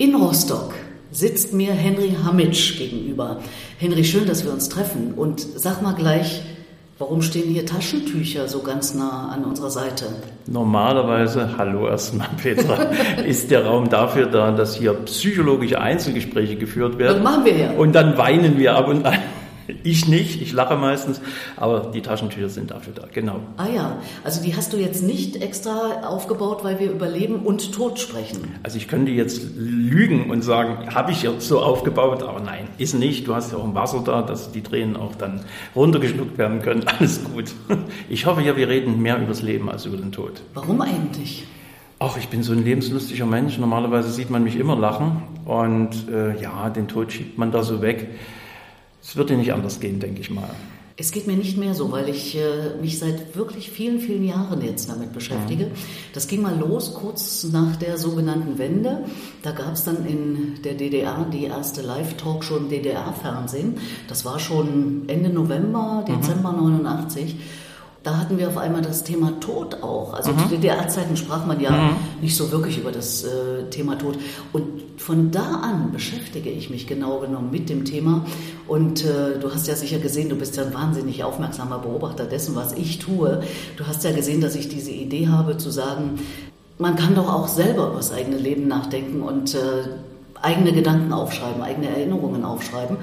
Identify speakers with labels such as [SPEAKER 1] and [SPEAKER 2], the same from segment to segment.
[SPEAKER 1] In Rostock sitzt mir Henry Hamitsch gegenüber. Henry, schön, dass wir uns treffen. Und sag mal gleich, warum stehen hier Taschentücher so ganz nah an unserer Seite?
[SPEAKER 2] Normalerweise, hallo erstmal Petra, ist der Raum dafür da, dass hier psychologische Einzelgespräche geführt werden.
[SPEAKER 1] Das machen wir ja.
[SPEAKER 2] Und dann weinen wir ab und an. Ich nicht, ich lache meistens, aber die Taschentücher sind dafür da, genau.
[SPEAKER 1] Ah ja, also die hast du jetzt nicht extra aufgebaut, weil wir über Leben und Tod sprechen.
[SPEAKER 2] Also ich könnte jetzt lügen und sagen, habe ich jetzt so aufgebaut, aber nein, ist nicht. Du hast ja auch ein Wasser da, dass die Tränen auch dann runtergeschluckt werden können. Alles gut. Ich hoffe ja, wir reden mehr über das Leben als über den Tod.
[SPEAKER 1] Warum eigentlich?
[SPEAKER 2] Ach, ich bin so ein lebenslustiger Mensch. Normalerweise sieht man mich immer lachen und äh, ja, den Tod schiebt man da so weg. Es wird dir nicht anders gehen, denke ich mal.
[SPEAKER 1] Es geht mir nicht mehr so, weil ich äh, mich seit wirklich vielen, vielen Jahren jetzt damit beschäftige. Mhm. Das ging mal los kurz nach der sogenannten Wende. Da gab es dann in der DDR die erste Live-Talkshow im DDR-Fernsehen. Das war schon Ende November, Dezember mhm. 89 da hatten wir auf einmal das Thema Tod auch. Also mhm. zu DDR-Zeiten sprach man ja mhm. nicht so wirklich über das äh, Thema Tod. Und von da an beschäftige ich mich genau genommen mit dem Thema. Und äh, du hast ja sicher gesehen, du bist ja ein wahnsinnig aufmerksamer Beobachter dessen, was ich tue. Du hast ja gesehen, dass ich diese Idee habe zu sagen, man kann doch auch selber über das eigene Leben nachdenken und äh, eigene Gedanken aufschreiben, eigene Erinnerungen aufschreiben.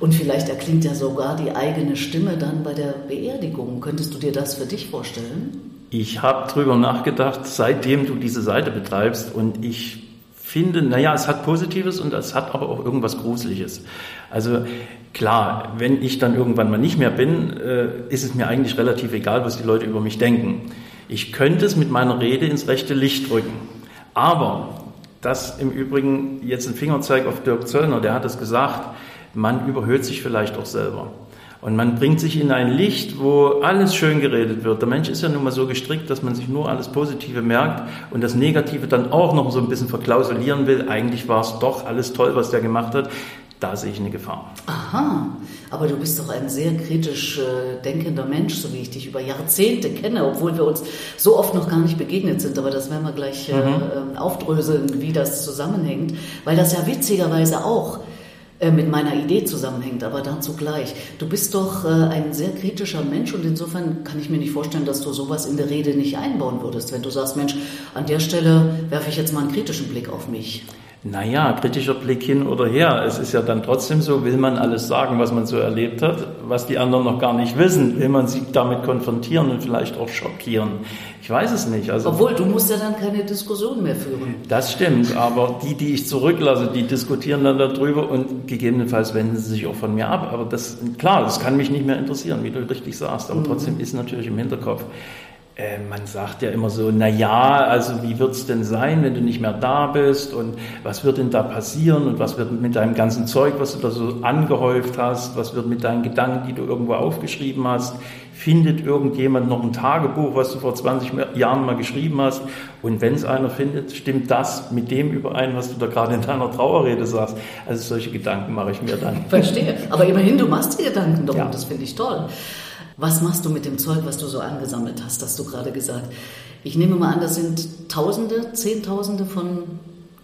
[SPEAKER 1] Und vielleicht erklingt ja sogar die eigene Stimme dann bei der Beerdigung. Könntest du dir das für dich vorstellen?
[SPEAKER 2] Ich habe drüber nachgedacht, seitdem du diese Seite betreibst und ich finde, naja, es hat Positives und es hat aber auch irgendwas Gruseliges. Also klar, wenn ich dann irgendwann mal nicht mehr bin, äh, ist es mir eigentlich relativ egal, was die Leute über mich denken. Ich könnte es mit meiner Rede ins rechte Licht drücken. Aber das im Übrigen jetzt ein Fingerzeig auf Dirk Zöllner, der hat es gesagt, man überhöht sich vielleicht auch selber. Und man bringt sich in ein Licht, wo alles schön geredet wird. Der Mensch ist ja nun mal so gestrickt, dass man sich nur alles Positive merkt und das Negative dann auch noch so ein bisschen verklausulieren will. Eigentlich war es doch alles toll, was der gemacht hat. Da sehe ich eine Gefahr.
[SPEAKER 1] Aha, aber du bist doch ein sehr kritisch äh, denkender Mensch, so wie ich dich über Jahrzehnte kenne, obwohl wir uns so oft noch gar nicht begegnet sind. Aber das werden wir gleich äh, mhm. äh, aufdröseln, wie das zusammenhängt, weil das ja witzigerweise auch äh, mit meiner Idee zusammenhängt, aber dazu gleich. Du bist doch äh, ein sehr kritischer Mensch und insofern kann ich mir nicht vorstellen, dass du sowas in der Rede nicht einbauen würdest, wenn du sagst, Mensch, an der Stelle werfe ich jetzt mal einen kritischen Blick auf mich.
[SPEAKER 2] Naja, kritischer Blick hin oder her. Es ist ja dann trotzdem so, will man alles sagen, was man so erlebt hat, was die anderen noch gar nicht wissen, will man sie damit konfrontieren und vielleicht auch schockieren. Ich weiß es nicht.
[SPEAKER 1] Also, Obwohl, du musst ja dann keine Diskussion mehr führen.
[SPEAKER 2] Das stimmt, aber die, die ich zurücklasse, die diskutieren dann darüber und gegebenenfalls wenden sie sich auch von mir ab. Aber das, klar, das kann mich nicht mehr interessieren, wie du richtig sagst. Aber mhm. trotzdem ist natürlich im Hinterkopf, äh, man sagt ja immer so, na ja, also wie wird's denn sein, wenn du nicht mehr da bist und was wird denn da passieren und was wird mit deinem ganzen Zeug, was du da so angehäuft hast, was wird mit deinen Gedanken, die du irgendwo aufgeschrieben hast, findet irgendjemand noch ein Tagebuch, was du vor 20 Jahren mal geschrieben hast und wenn es einer findet, stimmt das mit dem überein, was du da gerade in deiner Trauerrede sagst. Also solche Gedanken mache ich mir dann.
[SPEAKER 1] Verstehe, aber immerhin, du machst die Gedanken darum, ja. das finde ich toll. Was machst du mit dem Zeug, was du so angesammelt hast, hast du gerade gesagt? Ich nehme mal an, das sind Tausende, Zehntausende von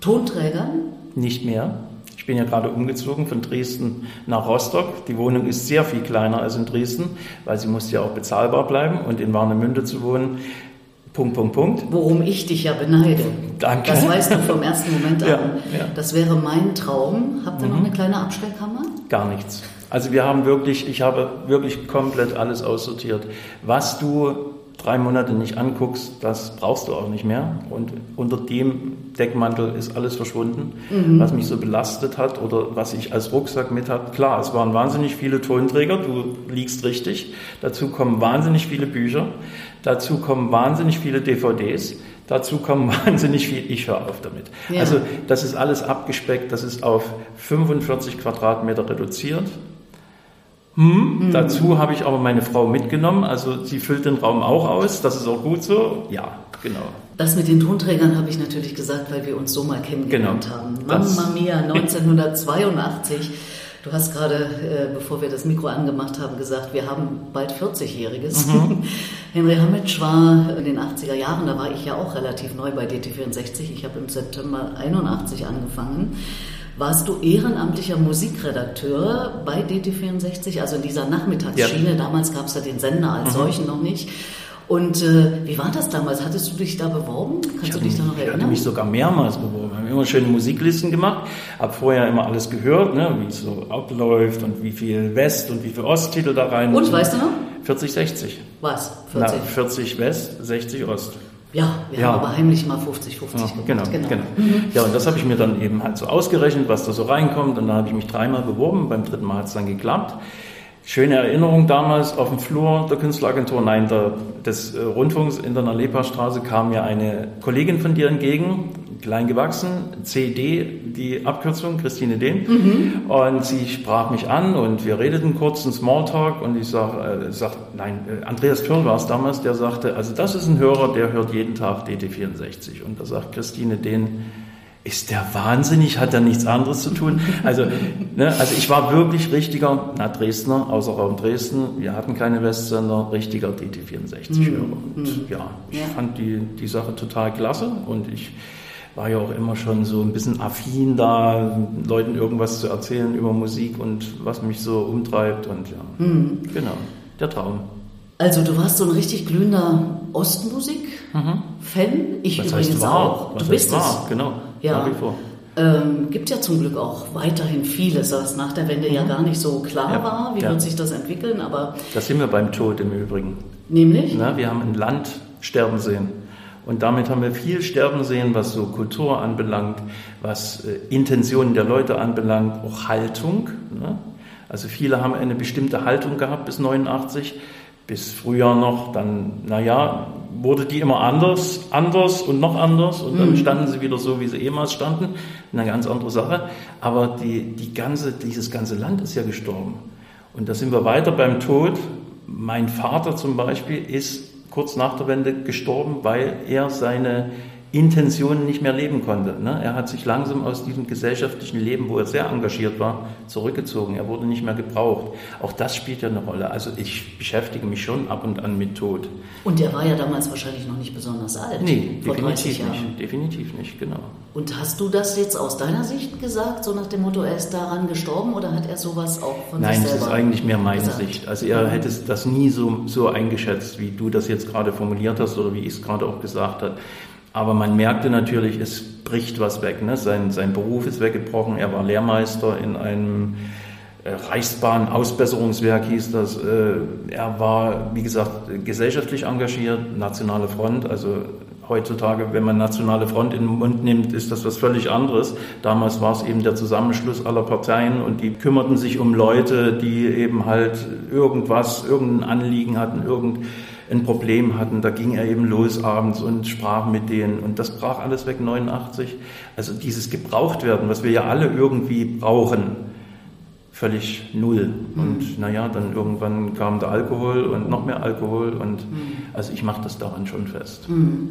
[SPEAKER 1] Tonträgern?
[SPEAKER 2] Nicht mehr. Ich bin ja gerade umgezogen von Dresden nach Rostock. Die Wohnung ist sehr viel kleiner als in Dresden, weil sie musste ja auch bezahlbar bleiben und in Warnemünde zu wohnen. Punkt, Punkt, Punkt.
[SPEAKER 1] Worum ich dich ja beneide.
[SPEAKER 2] Danke.
[SPEAKER 1] Das weißt du vom ersten Moment an. Ja, ja. Das wäre mein Traum. Habt ihr mhm. noch eine kleine Abstellkammer?
[SPEAKER 2] Gar nichts. Also wir haben wirklich, ich habe wirklich komplett alles aussortiert. Was du drei Monate nicht anguckst, das brauchst du auch nicht mehr. Und unter dem Deckmantel ist alles verschwunden, mhm. was mich so belastet hat oder was ich als Rucksack mit hatte. Klar, es waren wahnsinnig viele Tonträger, du liegst richtig. Dazu kommen wahnsinnig viele Bücher. Dazu kommen wahnsinnig viele DVDs. Dazu kommen wahnsinnig viel, ich höre auf damit. Ja. Also das ist alles abgespeckt, das ist auf 45 Quadratmeter reduziert. Hm, mhm. Dazu habe ich aber meine Frau mitgenommen, also sie füllt den Raum auch aus, das ist auch gut so. Ja, genau.
[SPEAKER 1] Das mit den Tonträgern habe ich natürlich gesagt, weil wir uns so mal kennengelernt genau. haben. Mamma Mia 1982. Du hast gerade, äh, bevor wir das Mikro angemacht haben, gesagt, wir haben bald 40-Jähriges. Mhm. Henry Hamitsch war in den 80er Jahren, da war ich ja auch relativ neu bei DT64. Ich habe im September 81 angefangen. Warst du ehrenamtlicher Musikredakteur bei DT64, also in dieser Nachmittagsschiene? Ja. Damals gab es ja den Sender als mhm. solchen noch nicht. Und äh, wie war das damals? Hattest du dich da beworben? Kannst
[SPEAKER 2] ich
[SPEAKER 1] du dich da noch erinnern?
[SPEAKER 2] Ich hatte mich sogar mehrmals beworben. Wir haben immer schöne Musiklisten gemacht, habe vorher immer alles gehört, ne, wie es so abläuft und wie viel West- und wie viel Osttitel da rein.
[SPEAKER 1] Und, weißt du noch?
[SPEAKER 2] 40, 60.
[SPEAKER 1] Was?
[SPEAKER 2] 40? Na, 40 West, 60 Ost.
[SPEAKER 1] Ja, wir ja. haben aber heimlich mal 50, 50
[SPEAKER 2] ja, Genau, genau. genau. Mhm. Ja, und das habe ich mir dann eben halt so ausgerechnet, was da so reinkommt. Und dann habe ich mich dreimal beworben. Beim dritten Mal hat es dann geklappt. Schöne Erinnerung damals auf dem Flur der Künstleragentur, nein, der, des äh, Rundfunks in der Nalepa-Straße kam mir eine Kollegin von dir entgegen, klein gewachsen, CD, die Abkürzung, Christine Dehn. Mhm. Und sie sprach mich an und wir redeten kurz, einen Smalltalk und ich sag, äh, sag nein, äh, Andreas Thürn war es damals, der sagte, also das ist ein Hörer, der hört jeden Tag DT64. Und da sagt Christine Dehn, ist der wahnsinnig, hat er nichts anderes zu tun? Also, ne, also ich war wirklich richtiger, na Dresdner, außer Raum Dresden, wir hatten keine Westsender, richtiger DT64-Hörer. Mhm. Und ja, ich ja. fand die, die Sache total klasse und ich war ja auch immer schon so ein bisschen affin da, Leuten irgendwas zu erzählen über Musik und was mich so umtreibt und ja, mhm. genau, der Traum.
[SPEAKER 1] Also du warst so ein richtig glühender Ostmusik-Fan. Mhm. Ich
[SPEAKER 2] was
[SPEAKER 1] übrigens auch.
[SPEAKER 2] Was
[SPEAKER 1] du bist
[SPEAKER 2] war?
[SPEAKER 1] es.
[SPEAKER 2] Genau.
[SPEAKER 1] Ja. Nach wie vor. Ähm, gibt ja zum Glück auch weiterhin vieles, was nach der Wende mhm. ja gar nicht so klar ja. war. Wie ja. wird sich das entwickeln? Aber
[SPEAKER 2] das sind wir beim Tod im Übrigen.
[SPEAKER 1] Nämlich?
[SPEAKER 2] Na, wir haben ein Land sterben sehen. Und damit haben wir viel sterben sehen, was so Kultur anbelangt, was äh, Intentionen der Leute anbelangt, auch Haltung. Ne? Also viele haben eine bestimmte Haltung gehabt bis 89 bis früher noch, dann, naja, wurde die immer anders, anders und noch anders und dann mhm. standen sie wieder so, wie sie ehemals standen. Eine ganz andere Sache. Aber die, die ganze, dieses ganze Land ist ja gestorben. Und da sind wir weiter beim Tod. Mein Vater zum Beispiel ist kurz nach der Wende gestorben, weil er seine Intentionen nicht mehr leben konnte. Ne? Er hat sich langsam aus diesem gesellschaftlichen Leben, wo er sehr engagiert war, zurückgezogen. Er wurde nicht mehr gebraucht. Auch das spielt ja eine Rolle. Also ich beschäftige mich schon ab und an mit Tod.
[SPEAKER 1] Und er war ja damals wahrscheinlich noch nicht besonders alt.
[SPEAKER 2] Nee, definitiv nicht. Definitiv nicht, genau.
[SPEAKER 1] Und hast du das jetzt aus deiner Sicht gesagt, so nach dem Motto, er ist daran gestorben oder hat er sowas auch von
[SPEAKER 2] Nein,
[SPEAKER 1] sich selber
[SPEAKER 2] Nein, das ist eigentlich mehr meine gesagt? Sicht. Also er hätte das nie so, so eingeschätzt, wie du das jetzt gerade formuliert hast oder wie ich es gerade auch gesagt habe. Aber man merkte natürlich, es bricht was weg. Ne? Sein, sein Beruf ist weggebrochen. Er war Lehrmeister in einem äh, Reichsbahn-Ausbesserungswerk, hieß das. Äh, er war, wie gesagt, gesellschaftlich engagiert, nationale Front. Also heutzutage, wenn man nationale Front in den Mund nimmt, ist das was völlig anderes. Damals war es eben der Zusammenschluss aller Parteien und die kümmerten sich um Leute, die eben halt irgendwas, irgendein Anliegen hatten, irgendein ein Problem hatten. Da ging er eben los abends und sprach mit denen und das brach alles weg 89. Also dieses Gebrauchtwerden, was wir ja alle irgendwie brauchen, völlig null. Mhm. Und naja, dann irgendwann kam der Alkohol und noch mehr Alkohol und mhm. also ich mache das daran schon fest. Mhm.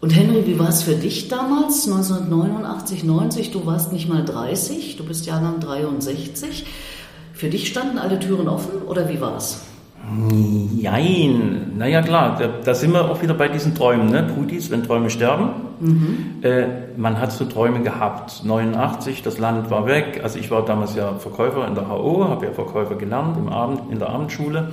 [SPEAKER 1] Und Henry, wie war es für dich damals, 1989, 90? Du warst nicht mal 30, du bist Jahrgang 63. Für dich standen alle Türen offen oder wie war es?
[SPEAKER 2] Nein, naja klar, da, da, sind wir auch wieder bei diesen Träumen, ne? Putis, wenn Träume sterben. Mhm. Äh, man hat so Träume gehabt. 89, das Land war weg. Also ich war damals ja Verkäufer in der HO, habe ja Verkäufer gelernt im Abend, in der Abendschule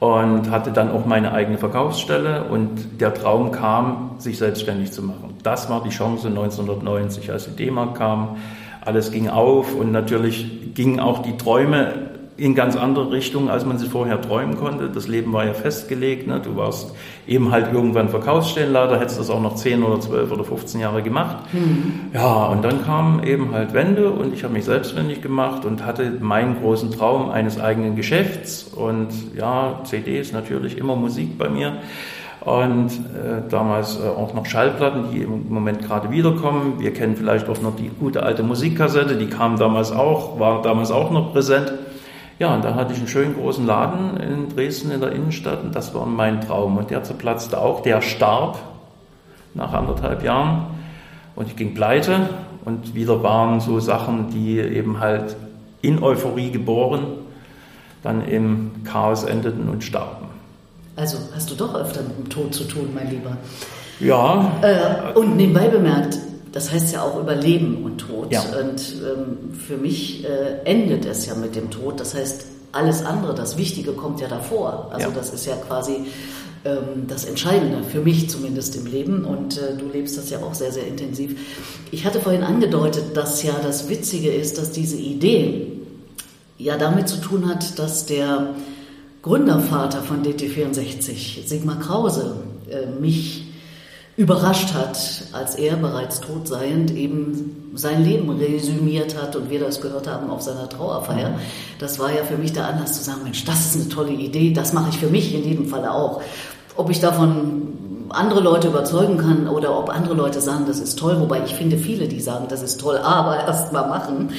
[SPEAKER 2] und hatte dann auch meine eigene Verkaufsstelle und der Traum kam, sich selbstständig zu machen. Das war die Chance 1990, als die D-Mark kam. Alles ging auf und natürlich gingen auch die Träume in ganz andere Richtungen, als man sie vorher träumen konnte. Das Leben war ja festgelegt. Ne? Du warst eben halt irgendwann Verkaufsstellenleiter, hättest das auch noch 10 oder 12 oder 15 Jahre gemacht. Mhm. Ja, und dann kam eben halt Wende und ich habe mich selbstständig gemacht und hatte meinen großen Traum eines eigenen Geschäfts. Und ja, CDs natürlich immer Musik bei mir. Und äh, damals äh, auch noch Schallplatten, die im Moment gerade wiederkommen. Wir kennen vielleicht auch noch die gute alte Musikkassette, die kam damals auch, war damals auch noch präsent. Ja, und da hatte ich einen schönen großen Laden in Dresden in der Innenstadt und das war mein Traum. Und der zerplatzte auch, der starb nach anderthalb Jahren und ich ging pleite und wieder waren so Sachen, die eben halt in Euphorie geboren, dann im Chaos endeten und starben.
[SPEAKER 1] Also hast du doch öfter mit dem Tod zu tun, mein Lieber.
[SPEAKER 2] Ja.
[SPEAKER 1] Äh, und nebenbei bemerkt, das heißt ja auch über Leben und Tod.
[SPEAKER 2] Ja.
[SPEAKER 1] Und ähm, für mich äh, endet es ja mit dem Tod. Das heißt, alles andere, das Wichtige kommt ja davor. Also
[SPEAKER 2] Ja.
[SPEAKER 1] das ist ja quasi ähm, das Entscheidende, für mich zumindest im Leben. Und äh, du lebst das ja auch sehr, sehr intensiv. Ich hatte vorhin angedeutet, dass ja das Witzige ist, dass diese Idee ja damit zu tun hat, dass der Gründervater von DT64, Sigmar Krause, äh, mich überrascht hat, als er bereits tot seiend eben sein Leben resümiert hat und wir das gehört haben auf seiner Trauerfeier. Das war ja für mich der Anlass zu sagen, Mensch, das ist eine tolle Idee, das mache ich für mich in jedem Fall auch. Ob ich davon andere Leute überzeugen kann oder ob andere Leute sagen, das ist toll, wobei ich finde viele, die sagen, das ist toll, aber erst mal machen.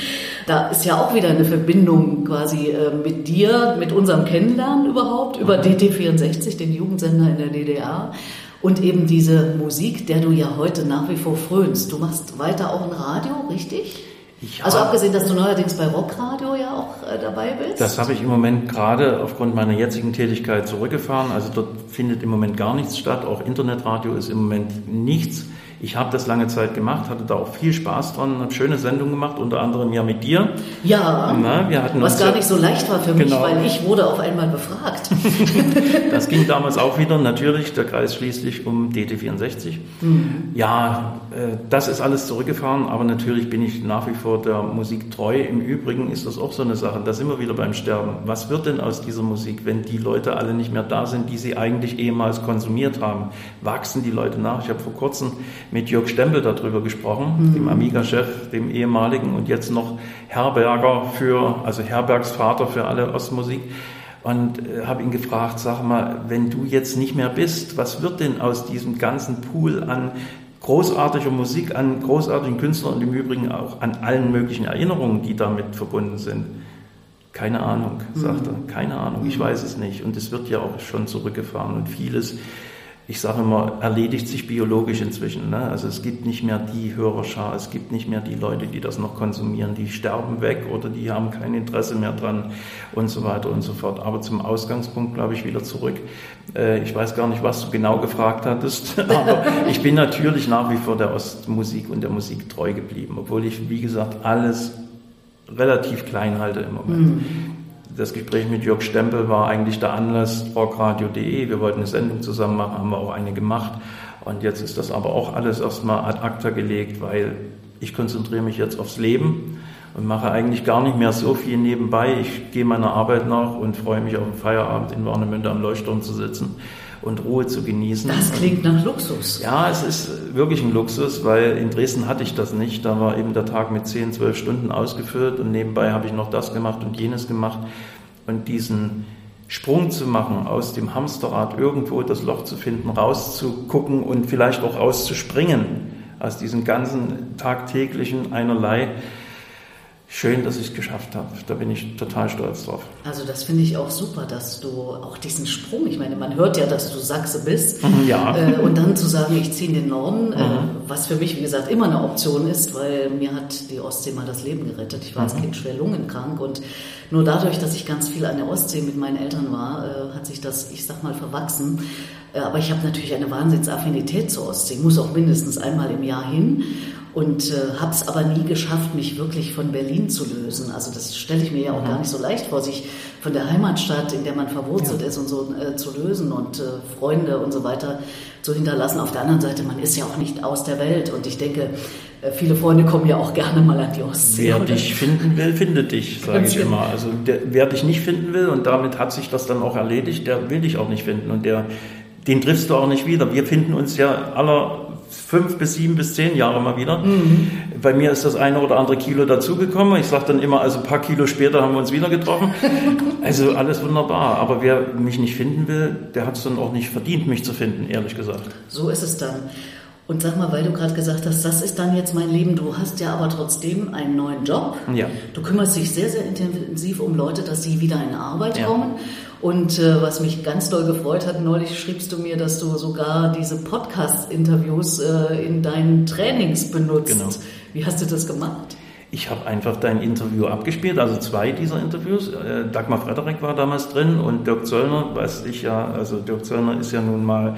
[SPEAKER 1] Da ist ja auch wieder eine Verbindung quasi äh, mit dir, mit unserem Kennenlernen überhaupt über DT64, den Jugendsender in der DDR. Und eben diese Musik, der du ja heute nach wie vor frönst. Du machst weiter auch ein Radio, richtig?
[SPEAKER 2] Ich
[SPEAKER 1] also abgesehen, dass du neuerdings bei Rockradio ja auch äh, dabei bist.
[SPEAKER 2] Das habe ich im Moment gerade aufgrund meiner jetzigen Tätigkeit zurückgefahren. Also dort findet im Moment gar nichts statt. Auch Internetradio ist im Moment nichts. Ich habe das lange Zeit gemacht, hatte da auch viel Spaß dran, habe schöne Sendungen gemacht, unter anderem ja mit dir.
[SPEAKER 1] ja,
[SPEAKER 2] Na, wir hatten
[SPEAKER 1] was
[SPEAKER 2] uns
[SPEAKER 1] gar nicht so leicht war für mich,
[SPEAKER 2] Genau.
[SPEAKER 1] weil ich wurde auf einmal befragt.
[SPEAKER 2] Das ging damals auch wieder, natürlich, der Kreis schließlich um DT64. Ja, äh, das ist alles zurückgefahren, aber natürlich bin ich nach wie vor der Musik treu. Im Übrigen ist das auch so eine Sache, da sind wir wieder beim Sterben. Was wird denn aus dieser Musik, wenn die Leute alle nicht mehr da sind, die sie eigentlich ehemals konsumiert haben? Wachsen die Leute nach? Ich habe vor kurzem mit Jörg Stempel darüber gesprochen, dem Amiga-Chef, dem ehemaligen und jetzt noch Herberger für, also Herbergsvater für alle Ostmusik und äh, habe ihn gefragt, sag mal, wenn du jetzt nicht mehr bist, was wird denn aus diesem ganzen Pool an großartiger Musik, an großartigen Künstlern und im Übrigen auch an allen möglichen Erinnerungen, die damit verbunden sind? Keine Ahnung, sagt er. Keine Ahnung, ich weiß es nicht. Und es wird ja auch schon zurückgefahren und vieles, ich sage immer, erledigt sich biologisch inzwischen. Ne? Also es gibt nicht mehr die Hörerschar, es gibt nicht mehr die Leute, die das noch konsumieren, die sterben weg oder die haben kein Interesse mehr dran und so weiter und so fort. Aber zum Ausgangspunkt, glaube ich, wieder zurück. Äh, Ich weiß gar nicht, was du genau gefragt hattest, aber ich bin natürlich nach wie vor der Ostmusik und der Musik treu geblieben, obwohl ich, wie gesagt, alles relativ klein halte im Moment. Das Gespräch mit Jörg Stempel war eigentlich der Anlass, rockradio.de. Wir wollten eine Sendung zusammen machen, haben wir auch eine gemacht. Und jetzt ist das aber auch alles erstmal ad acta gelegt, weil ich konzentriere mich jetzt aufs Leben und mache eigentlich gar nicht mehr so viel nebenbei. Ich gehe meiner Arbeit nach und freue mich auf den Feierabend in Warnemünde am Leuchtturm zu sitzen und Ruhe zu genießen.
[SPEAKER 1] Das klingt nach Luxus.
[SPEAKER 2] Ja, es ist wirklich ein Luxus, weil in Dresden hatte ich das nicht. Da war eben der Tag mit 10, 12 Stunden ausgefüllt und nebenbei habe ich noch das gemacht und jenes gemacht. Und diesen Sprung zu machen, aus dem Hamsterrad irgendwo das Loch zu finden, rauszugucken und vielleicht auch rauszuspringen aus diesem ganzen tagtäglichen einerlei. Schön, dass ich es geschafft habe. Da bin ich total stolz drauf.
[SPEAKER 1] Also das finde ich auch super, dass du auch diesen Sprung, ich meine, man hört ja, dass du Sachse bist.
[SPEAKER 2] Ja.
[SPEAKER 1] Äh, und dann zu sagen, ich ziehe in den Norden, äh, was für mich, wie gesagt, immer eine Option ist, weil mir hat die Ostsee mal das Leben gerettet. Ich war als Kind schwer lungenkrank und nur dadurch, dass ich ganz viel an der Ostsee mit meinen Eltern war, äh, hat sich das, ich sag mal, verwachsen. Äh, aber ich habe natürlich eine Wahnsinnsaffinität zur Ostsee, muss auch mindestens einmal im Jahr hin und äh, habe es aber nie geschafft, mich wirklich von Berlin zu lösen. Also das stelle ich mir ja auch gar nicht so leicht vor, sich von der Heimatstadt, in der man verwurzelt ist und so äh, zu lösen und äh, Freunde und so weiter zu hinterlassen. Auf der anderen Seite, man ist ja auch nicht aus der Welt und ich denke, äh, viele Freunde kommen ja auch gerne mal an die Ostsee.
[SPEAKER 2] Wer
[SPEAKER 1] oder?
[SPEAKER 2] dich finden will, findet dich, sage ich
[SPEAKER 1] genau.
[SPEAKER 2] immer. Also der, wer dich nicht finden will und damit hat sich das dann auch erledigt, der will dich auch nicht finden und der, den triffst du auch nicht wieder. Wir finden uns ja aller fünf bis sieben bis zehn Jahre mal wieder.
[SPEAKER 1] Mhm.
[SPEAKER 2] Bei mir ist das eine oder andere Kilo dazugekommen. Ich sage dann immer, also ein paar Kilo später haben wir uns wieder getroffen. Also alles wunderbar. Aber wer mich nicht finden will, der hat es dann auch nicht verdient, mich zu finden, ehrlich gesagt.
[SPEAKER 1] So ist es dann. Und sag mal, weil du gerade gesagt hast, das ist dann jetzt mein Leben, du hast ja aber trotzdem einen neuen Job.
[SPEAKER 2] Ja.
[SPEAKER 1] Du kümmerst dich sehr, sehr intensiv um Leute, dass sie wieder in Arbeit
[SPEAKER 2] Ja.
[SPEAKER 1] kommen. Und äh, was mich ganz doll gefreut hat, neulich schriebst du mir, dass du sogar diese Podcast-Interviews äh, in deinen Trainings benutzt.
[SPEAKER 2] Genau.
[SPEAKER 1] Wie hast du das gemacht?
[SPEAKER 2] Ich habe einfach dein Interview abgespielt, also zwei dieser Interviews. Äh, Dagmar Frederik war damals drin und Dirk Zöllner, weiß ich ja, also Dirk Zöllner ist ja nun mal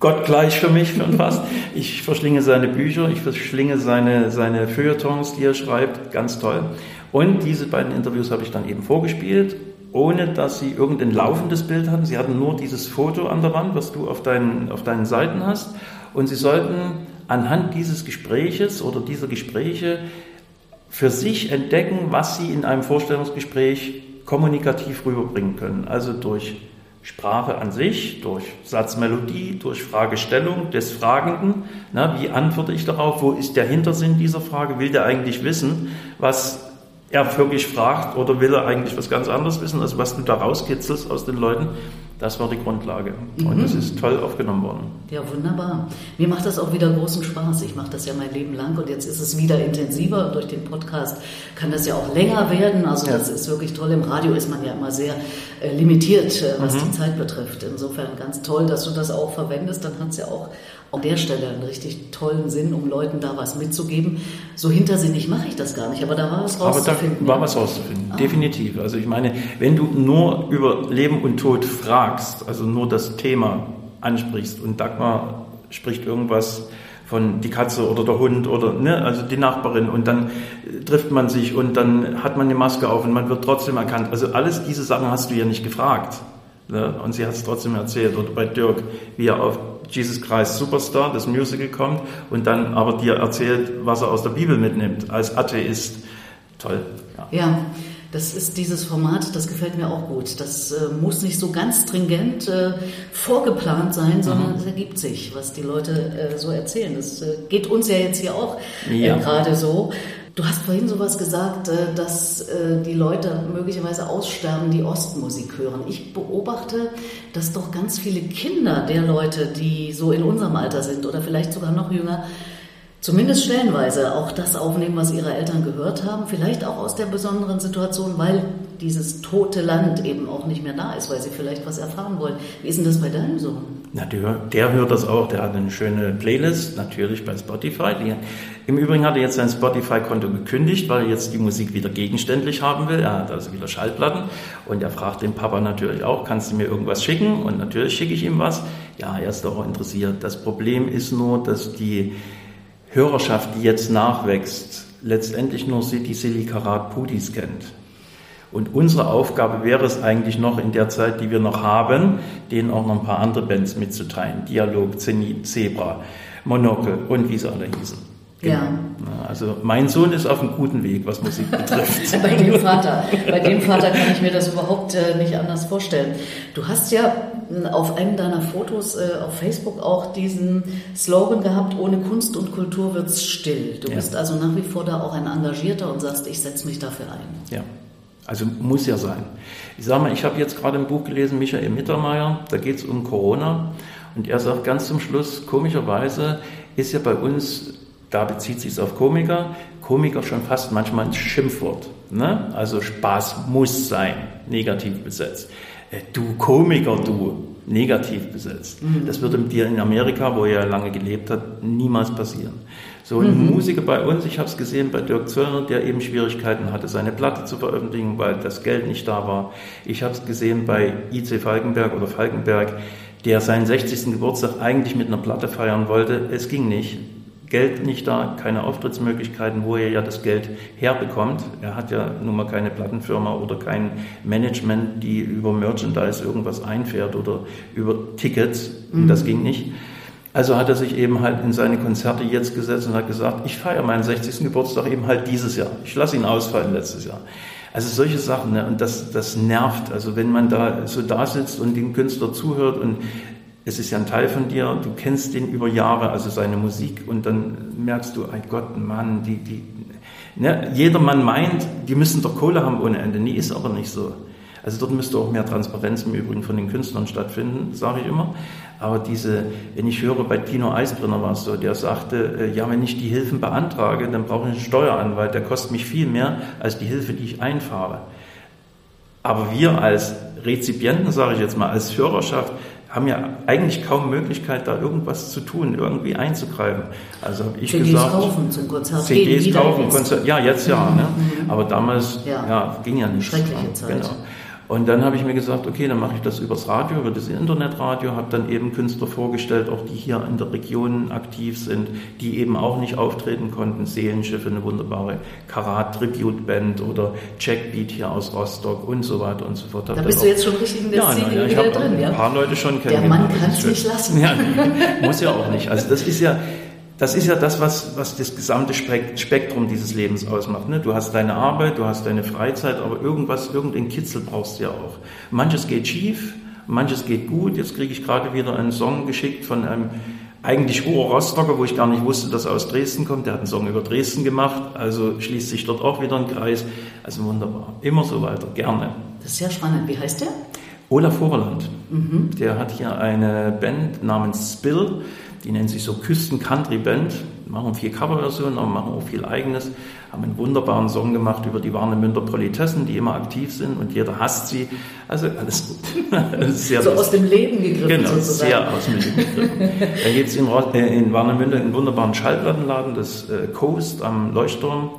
[SPEAKER 2] gottgleich für mich schon fast. Ich verschlinge seine Bücher, ich verschlinge seine, seine Feuilletons, die er schreibt, ganz toll. Und diese beiden Interviews habe ich dann eben vorgespielt, ohne dass sie irgendein laufendes Bild hatten. Sie hatten nur dieses Foto an der Wand, was du auf deinen, auf deinen Seiten hast. Und sie sollten anhand dieses Gespräches oder dieser Gespräche für sich entdecken, was sie in einem Vorstellungsgespräch kommunikativ rüberbringen können. Also durch Sprache an sich, durch Satzmelodie, durch Fragestellung des Fragenden. Na, wie antworte ich darauf? Wo ist der Hintersinn dieser Frage? Will der eigentlich wissen, was er wirklich fragt oder will er eigentlich was ganz anderes wissen? Also was du da rauskitzelst aus den Leuten, das war die Grundlage. Und es mhm. ist toll aufgenommen worden.
[SPEAKER 1] Ja, wunderbar. Mir macht das auch wieder großen Spaß. Ich mache das ja mein Leben lang und jetzt ist es wieder intensiver. Durch den Podcast kann das ja auch länger werden. Also ja. das ist wirklich toll. Im Radio ist man ja immer sehr äh, limitiert, äh, was mhm. die Zeit betrifft. Insofern ganz toll, dass du das auch verwendest. Dann hat es ja auch an der Stelle einen richtig tollen Sinn, um Leuten da was mitzugeben. So hintersinnig mache ich das gar nicht, aber da war was rauszufinden.
[SPEAKER 2] Aber da war was rauszufinden, ah. definitiv. Also ich meine, wenn du nur über Leben und Tod fragst, also nur das Thema ansprichst und Dagmar spricht irgendwas von die Katze oder der Hund oder ne, also die Nachbarin und dann trifft man sich und dann hat man eine Maske auf und man wird trotzdem erkannt. Also alles diese Sachen hast du ja nicht gefragt. Ne? Und sie hat es trotzdem erzählt. Oder bei Dirk, wie er auf Jesus Christ Superstar, das Musical kommt und dann aber dir erzählt, was er aus der Bibel mitnimmt, als Atheist. Toll.
[SPEAKER 1] Ja. ja. Das ist dieses Format, das gefällt mir auch gut. Das äh, muss nicht so ganz stringent äh, vorgeplant sein, sondern mhm. es ergibt sich, was die Leute äh, so erzählen. Das äh, geht uns ja jetzt hier auch äh, ja. gerade so. Du hast vorhin sowas gesagt, äh, dass äh, die Leute möglicherweise aussterben, die Ostmusik hören. Ich beobachte, dass doch ganz viele Kinder der Leute, die so in unserem Alter sind oder vielleicht sogar noch jünger, zumindest stellenweise auch das aufnehmen, was ihre Eltern gehört haben, vielleicht auch aus der besonderen Situation, weil dieses tote Land eben auch nicht mehr da ist, weil sie vielleicht was erfahren wollen. Wie ist denn das bei deinem Sohn?
[SPEAKER 2] Na, der, der hört das auch, der hat eine schöne Playlist, natürlich bei Spotify. Die, Im Übrigen hat er jetzt sein Spotify-Konto gekündigt, weil er jetzt die Musik wieder gegenständlich haben will. Er hat also wieder Schallplatten und er fragt den Papa natürlich auch, kannst du mir irgendwas schicken? Und natürlich schicke ich ihm was. Ja, er ist auch interessiert. Das Problem ist nur, dass die Hörerschaft, die jetzt nachwächst, letztendlich nur City Silikarat Pudis kennt. Und unsere Aufgabe wäre es eigentlich noch in der Zeit, die wir noch haben, denen auch noch ein paar andere Bands mitzuteilen. Dialog, Zenit, Zebra, Monocle und wie sie alle hießen. Genau. Ja. Also mein Sohn ist auf einem guten Weg, was Musik betrifft.
[SPEAKER 1] bei dem Vater, bei dem Vater kann ich mir das überhaupt äh, nicht anders vorstellen. Du hast ja auf einem deiner Fotos äh, auf Facebook auch diesen Slogan gehabt: Ohne Kunst und Kultur wird's still. Du ja. bist also nach wie vor da auch ein Engagierter und sagst, ich setze mich dafür ein.
[SPEAKER 2] Ja. Also muss ja sein. Ich sage mal, ich habe jetzt gerade ein Buch gelesen, Michael Mittermeier, da geht es um Corona. Und er sagt ganz zum Schluss, komischerweise ist ja bei uns da bezieht sich es auf Komiker, Komiker schon fast manchmal ein Schimpfwort. Ne? Also Spaß muss sein, negativ besetzt. Äh, du Komiker, du, negativ besetzt. Mhm. Das würde dir in Amerika, wo er lange gelebt hat, niemals passieren. So ein mhm. Musiker bei uns, ich habe es gesehen bei Dirk Zöllner, der eben Schwierigkeiten hatte, seine Platte zu veröffentlichen, weil das Geld nicht da war. Ich habe es gesehen bei IC Falkenberg oder Falkenberg, der seinen 60. Geburtstag eigentlich mit einer Platte feiern wollte. Es ging nicht. Geld nicht da, keine Auftrittsmöglichkeiten, wo er ja das Geld herbekommt. Er hat ja nun mal keine Plattenfirma oder kein Management, die über Merchandise irgendwas einfährt oder über Tickets. Mhm. Das ging nicht. Also hat er sich eben halt in seine Konzerte jetzt gesetzt und hat gesagt, ich feiere meinen 60. Geburtstag eben halt dieses Jahr. Ich lasse ihn ausfallen letztes Jahr. Also solche Sachen, ne? und das, das nervt. Also wenn man da so da sitzt und dem Künstler zuhört und es ist ja ein Teil von dir, du kennst den über Jahre, also seine Musik, und dann merkst du, ein Gott, Mann, die, die, ne, jeder Mann meint, die müssen doch Kohle haben ohne Ende. Nee, ist aber nicht so. Also dort müsste auch mehr Transparenz im Übrigen von den Künstlern stattfinden, sage ich immer. Aber diese, wenn ich höre, bei Tino Eisbrenner war es so, der sagte, äh, ja, wenn ich die Hilfen beantrage, dann brauche ich einen Steueranwalt, der kostet mich viel mehr als die Hilfe, die ich einfahre. Aber wir als Rezipienten, sage ich jetzt mal, als Hörerschaft, haben ja eigentlich kaum Möglichkeit, da irgendwas zu tun, irgendwie einzugreifen. Also habe ich
[SPEAKER 1] CDs
[SPEAKER 2] gesagt,
[SPEAKER 1] kaufen zum Konzert.
[SPEAKER 2] CDs kaufen. Konzert, ja jetzt ja,
[SPEAKER 1] Mhm,
[SPEAKER 2] ne?
[SPEAKER 1] mhm.
[SPEAKER 2] aber damals
[SPEAKER 1] Ja.
[SPEAKER 2] ja. ging ja nicht.
[SPEAKER 1] Schreckliche Zeit.
[SPEAKER 2] Genau. Und dann habe ich mir gesagt, okay, dann mache ich das übers Radio, über das Internetradio, habe dann eben Künstler vorgestellt, auch die hier in der Region aktiv sind, die eben auch nicht auftreten konnten. Seelenschiffe, eine wunderbare Karat-Tribute-Band oder Jackbeat hier aus Rostock und so weiter und so fort. Hab
[SPEAKER 1] Da bist
[SPEAKER 2] auch-
[SPEAKER 1] du jetzt schon richtig in der
[SPEAKER 2] ja,
[SPEAKER 1] Szene
[SPEAKER 2] ja, ich
[SPEAKER 1] wieder
[SPEAKER 2] habe
[SPEAKER 1] drin, ja?
[SPEAKER 2] ein paar Leute schon
[SPEAKER 1] Der
[SPEAKER 2] kennengelernt.
[SPEAKER 1] Mann kann es nicht lassen.
[SPEAKER 2] Ja, muss ja auch nicht. Also das ist ja, das ist ja das, was, was das gesamte Spek- Spektrum dieses Lebens ausmacht. Ne? Du hast deine Arbeit, du hast deine Freizeit, aber irgendwas, irgendeinen Kitzel brauchst du ja auch. Manches geht schief, manches geht gut. Jetzt kriege ich gerade wieder einen Song geschickt von einem eigentlich Ur-Rostocker, wo ich gar nicht wusste, dass er aus Dresden kommt. Der hat einen Song über Dresden gemacht, also schließt sich dort auch wieder ein Kreis. Also wunderbar. Immer so weiter, gerne.
[SPEAKER 1] Das ist sehr spannend. Wie heißt der?
[SPEAKER 2] Olaf Vorland, der hat hier eine Band namens Spill, die nennt sich so Küsten Country Band, machen viel Coverversionen, aber machen auch viel eigenes, haben einen wunderbaren Song gemacht über die Warnemünder Politessen, die immer aktiv sind und jeder hasst sie. Also alles ist sehr
[SPEAKER 1] So aus dem Leben gegriffen
[SPEAKER 2] Genau,
[SPEAKER 1] sozusagen.
[SPEAKER 2] sehr aus dem Leben gegriffen. Dann gibt es in, äh, in Warnemünde einen wunderbaren Schallplattenladen, das äh, Coast am Leuchtturm.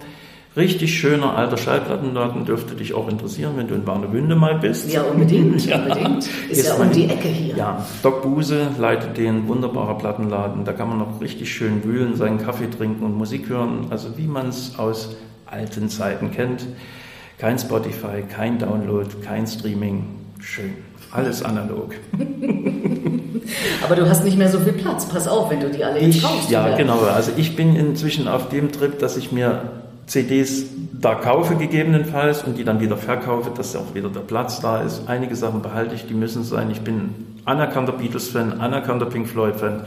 [SPEAKER 2] Richtig schöner alter Schallplattenladen, dürfte dich auch interessieren, wenn du in Warnemünde mal bist.
[SPEAKER 1] Ja, unbedingt,
[SPEAKER 2] Ja.
[SPEAKER 1] unbedingt. Ist
[SPEAKER 2] Ist
[SPEAKER 1] ja um die Ecke hier.
[SPEAKER 2] Ja, Doc Buse leitet den wunderbarer Plattenladen. Da kann man noch richtig schön wühlen, seinen Kaffee trinken und Musik hören. Also wie man es aus alten Zeiten kennt. Kein Spotify, kein Download, kein Streaming. Schön. Alles analog.
[SPEAKER 1] Aber du hast nicht mehr so viel Platz. Pass auf, wenn du die alle jetzt
[SPEAKER 2] Ich,
[SPEAKER 1] kaufst.
[SPEAKER 2] ja,
[SPEAKER 1] wieder.
[SPEAKER 2] genau. Also ich bin inzwischen auf dem Trip, dass ich mir CDs da kaufe gegebenenfalls und die dann wieder verkaufe, dass auch wieder der Platz da ist. Einige Sachen behalte ich, die müssen sein. Ich bin anerkannter Beatles-Fan, anerkannter Pink Floyd-Fan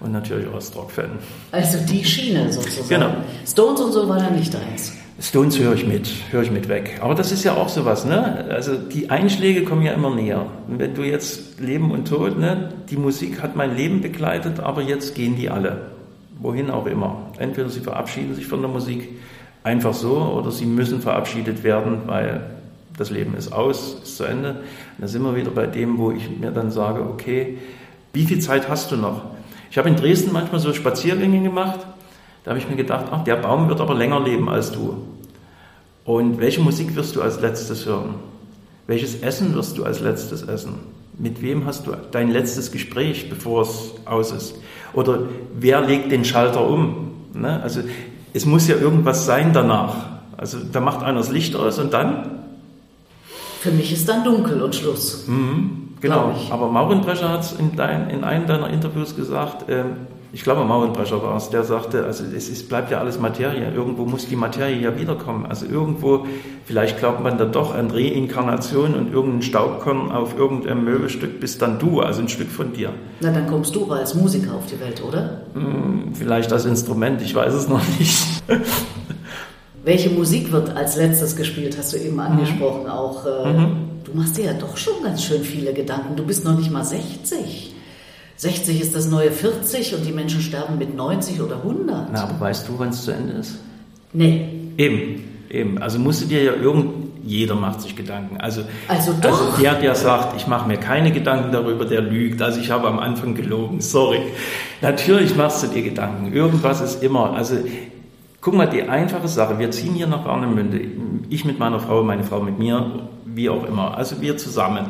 [SPEAKER 2] und natürlich Ostrock-Fan.
[SPEAKER 1] Also die Schiene sozusagen.
[SPEAKER 2] Genau.
[SPEAKER 1] Stones und so war da nicht eins.
[SPEAKER 2] Stones höre ich mit, höre ich mit weg. Aber das ist ja auch sowas, ne? Also die Einschläge kommen ja immer näher. Und wenn du jetzt Leben und Tod, ne? Die Musik hat mein Leben begleitet, aber jetzt gehen die alle. Wohin auch immer. Entweder sie verabschieden sich von der Musik einfach so oder sie müssen verabschiedet werden, weil das Leben ist aus, ist zu Ende. Da sind wir wieder bei dem, wo ich mir dann sage, okay, wie viel Zeit hast du noch? Ich habe in Dresden manchmal so Spaziergänge gemacht. Da habe ich mir gedacht, ach, der Baum wird aber länger leben als du. Und welche Musik wirst du als letztes hören? Welches Essen wirst du als letztes essen? Mit wem hast du dein letztes Gespräch, bevor es aus ist? Oder wer legt den Schalter um? Ne? Also es muss ja irgendwas sein danach. Also da macht einer das Licht aus und dann?
[SPEAKER 1] Für mich ist dann dunkel und Schluss.
[SPEAKER 2] Mhm, genau. Aber Maurenbrecher hat es in, in einem deiner Interviews gesagt, ähm, ich glaube Maurenbrecher war es, der sagte, also es ist, bleibt ja alles Materie. Irgendwo muss die Materie ja wiederkommen. Also irgendwo, vielleicht glaubt man da doch an Reinkarnation und irgendein Staubkorn auf irgendeinem Möbelstück bist dann du, also ein Stück von dir.
[SPEAKER 1] Na, dann kommst du aber als Musiker auf die Welt, oder?
[SPEAKER 2] Hm, Vielleicht als Instrument, ich weiß es noch nicht.
[SPEAKER 1] Welche Musik wird als letztes gespielt, hast du eben angesprochen. Auch äh, du machst dir ja doch schon ganz schön viele Gedanken. Du bist noch nicht mal 60. 60 ist das neue 40 und die Menschen sterben mit 90 oder 100.
[SPEAKER 2] Na, aber weißt du, wann es zu Ende ist?
[SPEAKER 1] Nee.
[SPEAKER 2] Eben, eben. Also musst du dir ja irgend, jeder macht sich Gedanken. Also,
[SPEAKER 1] Also doch.
[SPEAKER 2] also der, der sagt, ich mache mir keine Gedanken darüber, der lügt. Also ich habe am Anfang gelogen, sorry. Natürlich machst du dir Gedanken. Irgendwas ist immer. Also guck mal, die einfache Sache. Wir ziehen hier nach Warnemünde. Ich mit meiner Frau, meine Frau mit mir, wie auch immer. Also wir zusammen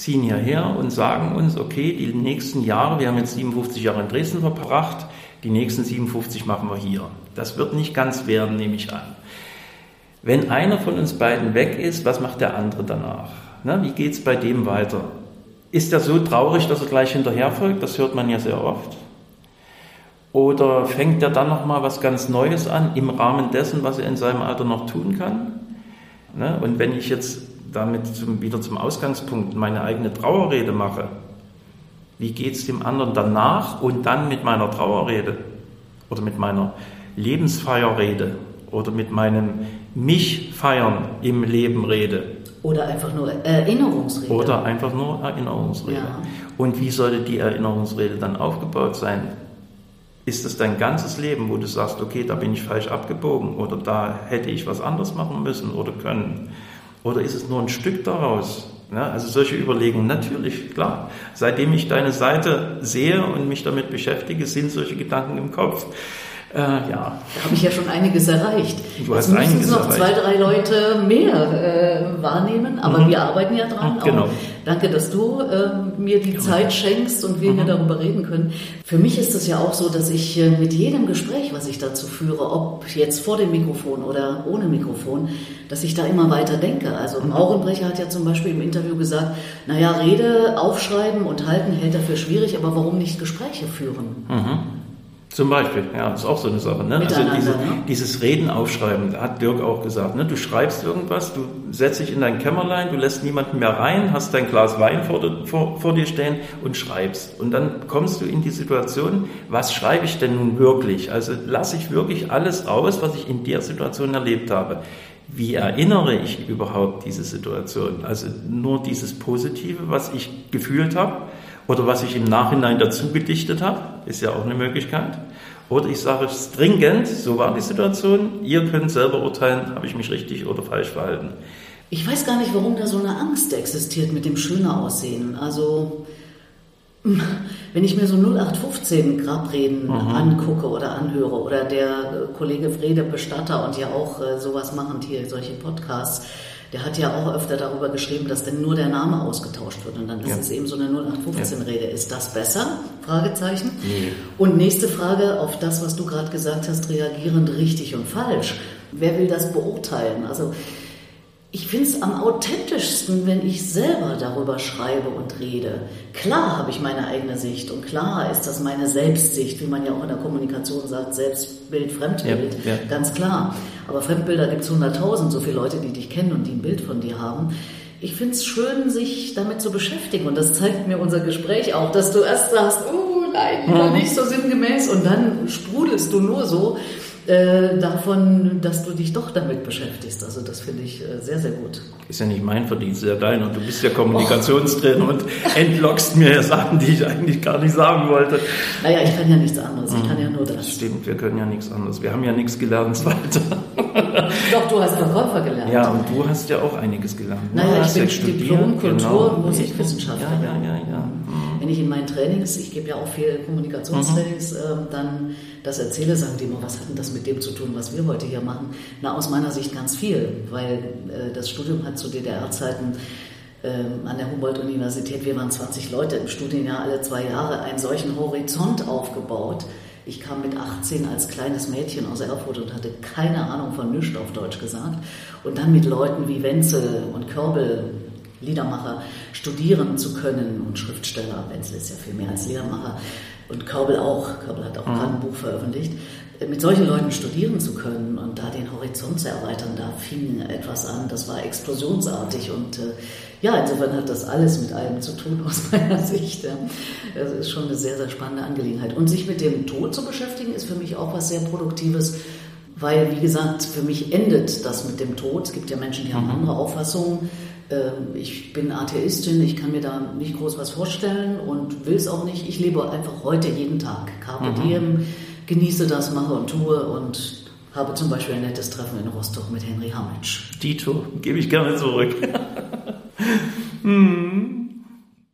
[SPEAKER 2] ziehen hierher und sagen uns, okay, die nächsten Jahre, wir haben jetzt 57 Jahre in Dresden verbracht, die nächsten 57 machen wir hier. Das wird nicht ganz werden, nehme ich an. Wenn einer von uns beiden weg ist, was macht der andere danach? Na, wie geht es bei dem weiter? Ist er so traurig, dass er gleich hinterherfolgt? Das hört man ja sehr oft. Oder fängt er dann nochmal was ganz Neues an im Rahmen dessen, was er in seinem Alter noch tun kann? Ne? Und wenn ich jetzt damit zum, wieder zum Ausgangspunkt meine eigene Trauerrede mache, wie geht es dem anderen danach und dann mit meiner Trauerrede oder mit meiner Lebensfeierrede oder mit meinem mich feiern im Leben Rede
[SPEAKER 1] Oder einfach nur Erinnerungsrede.
[SPEAKER 2] oder einfach nur Erinnerungsrede.
[SPEAKER 1] Ja.
[SPEAKER 2] Und wie sollte die Erinnerungsrede dann aufgebaut sein? Ist es dein ganzes Leben, wo du sagst, okay, da bin ich falsch abgebogen oder da hätte ich was anderes machen müssen oder können? Oder ist es nur ein Stück daraus, Ja, also solche Überlegungen, natürlich, klar. Seitdem ich deine Seite sehe und mich damit beschäftige, sind solche Gedanken im Kopf.
[SPEAKER 1] Äh, ja. Da habe ich ja schon einiges erreicht.
[SPEAKER 2] Du hast Jetzt einiges
[SPEAKER 1] noch erreicht. zwei, drei Leute mehr äh, wahrnehmen, aber mhm. wir arbeiten ja dran.
[SPEAKER 2] Ach, genau.
[SPEAKER 1] danke, dass du äh, mir die Zeit schenkst und wir mhm. hier darüber reden können. Für mich ist es ja auch so, dass ich äh, mit jedem Gespräch, was ich dazu führe, ob jetzt vor dem Mikrofon oder ohne Mikrofon, dass ich da immer weiter denke. Also mhm. Maurenbrecher hat ja zum Beispiel im Interview gesagt, naja, Rede aufschreiben und halten hält er für schwierig, aber warum nicht Gespräche führen?
[SPEAKER 2] Mhm. Zum Beispiel, ja, ist auch so eine Sache. Ne? Also diese, ne? dieses Reden aufschreiben, da hat Dirk auch gesagt, ne? du schreibst irgendwas, du setzt dich in dein Kämmerlein, du lässt niemanden mehr rein, hast dein Glas Wein vor, vor, vor dir stehen und schreibst. Und dann kommst du in die Situation, was schreibe ich denn nun wirklich? Also lasse ich wirklich alles aus, was ich in der Situation erlebt habe. Wie erinnere ich überhaupt diese Situation? Also nur dieses Positive, was ich gefühlt habe oder was ich im Nachhinein dazu gedichtet habe, ist ja auch eine Möglichkeit. Oder ich sage stringent, so war die Situation, ihr könnt selber urteilen, habe ich mich richtig oder falsch verhalten.
[SPEAKER 1] Ich weiß gar nicht, warum da so eine Angst existiert mit dem schöner Aussehen. Also, wenn ich mir so 0815 Grabreden mhm. angucke oder anhöre oder der Kollege Frede Bestatter und ja auch äh, sowas machen hier, solche Podcasts, der hat ja auch öfter darüber geschrieben, dass denn nur der Name ausgetauscht wird und dann ist ja. es eben so eine 0815-Rede. Ja. Ist das besser? Fragezeichen. Nee. Und nächste Frage auf das, was du gerade gesagt hast, reagierend richtig und falsch. Wer will das beurteilen? Also ich finde es am authentischsten, wenn ich selber darüber schreibe und rede. Klar habe ich meine eigene Sicht und klar ist das meine Selbstsicht, wie man ja auch in der Kommunikation sagt, Selbstbild, Fremdbild, ja, ja. ganz klar. Aber Fremdbilder gibt es 100.000, so viele Leute, die dich kennen und die ein Bild von dir haben. Ich finde es schön, sich damit zu beschäftigen und das zeigt mir unser Gespräch auch, dass du erst sagst, oh nein, mhm. nicht so sinngemäß und dann sprudelst du nur so äh, davon, dass du dich doch damit beschäftigst. Also das finde ich äh, sehr, sehr gut.
[SPEAKER 2] Ist ja nicht mein Verdienst, ja dein. Und du bist ja Kommunikationstrainer oh. und entlockst mir ja Sachen, die ich eigentlich gar nicht sagen wollte.
[SPEAKER 1] Naja, ich kann ja nichts anderes. Ich kann ja nur das.
[SPEAKER 2] stimmt, wir können ja nichts anderes. Wir haben ja nichts gelernt weiter.
[SPEAKER 1] Doch, du hast Verkäufer gelernt.
[SPEAKER 2] Ja, und du hast ja auch einiges gelernt.
[SPEAKER 1] Naja, ich bin Diplom Kultur- und Musikwissenschaftler.
[SPEAKER 2] Ja, ja, ja, ja.
[SPEAKER 1] Wenn ich in meinen Trainings, ich gebe ja auch viel Kommunikationstrainings, mhm. äh, dann das erzähle, sagen die immer, was hat denn das mit dem zu tun, was wir heute hier machen? Na, aus meiner Sicht ganz viel, weil äh, das Studium hat zu DDR-Zeiten ähm, an der Humboldt-Universität, wir waren 20 Leute im Studienjahr, alle zwei Jahre, einen solchen Horizont aufgebaut. Ich kam mit 18 als kleines Mädchen aus Erfurt und hatte keine Ahnung von nichts auf Deutsch gesagt. Und dann mit Leuten wie Wenzel und Körbel, Liedermacher, studieren zu können und Schriftsteller. Wenzel ist ja viel mehr als Liedermacher und Körbel auch. Körbel hat auch mhm. gerade ein Buch veröffentlicht. Mit solchen Leuten studieren zu können und da den Horizont zu erweitern, da fing etwas an, das war explosionsartig und äh, ja, insofern hat das alles mit allem zu tun aus meiner Sicht. Ja. Das ist schon eine sehr, sehr spannende Angelegenheit. Und sich mit dem Tod zu beschäftigen, ist für mich auch was sehr Produktives, weil, wie gesagt, für mich endet das mit dem Tod. Es gibt ja Menschen, die haben mhm. andere Auffassungen. Ähm, ich bin Atheistin, ich kann mir da nicht groß was vorstellen und will es auch nicht. Ich lebe einfach heute jeden Tag. Carpe mhm. diem, genieße das, mache und tue und habe zum Beispiel ein nettes Treffen in Rostock mit Henry Hamitsch.
[SPEAKER 2] Dito, gebe ich gerne zurück. hm.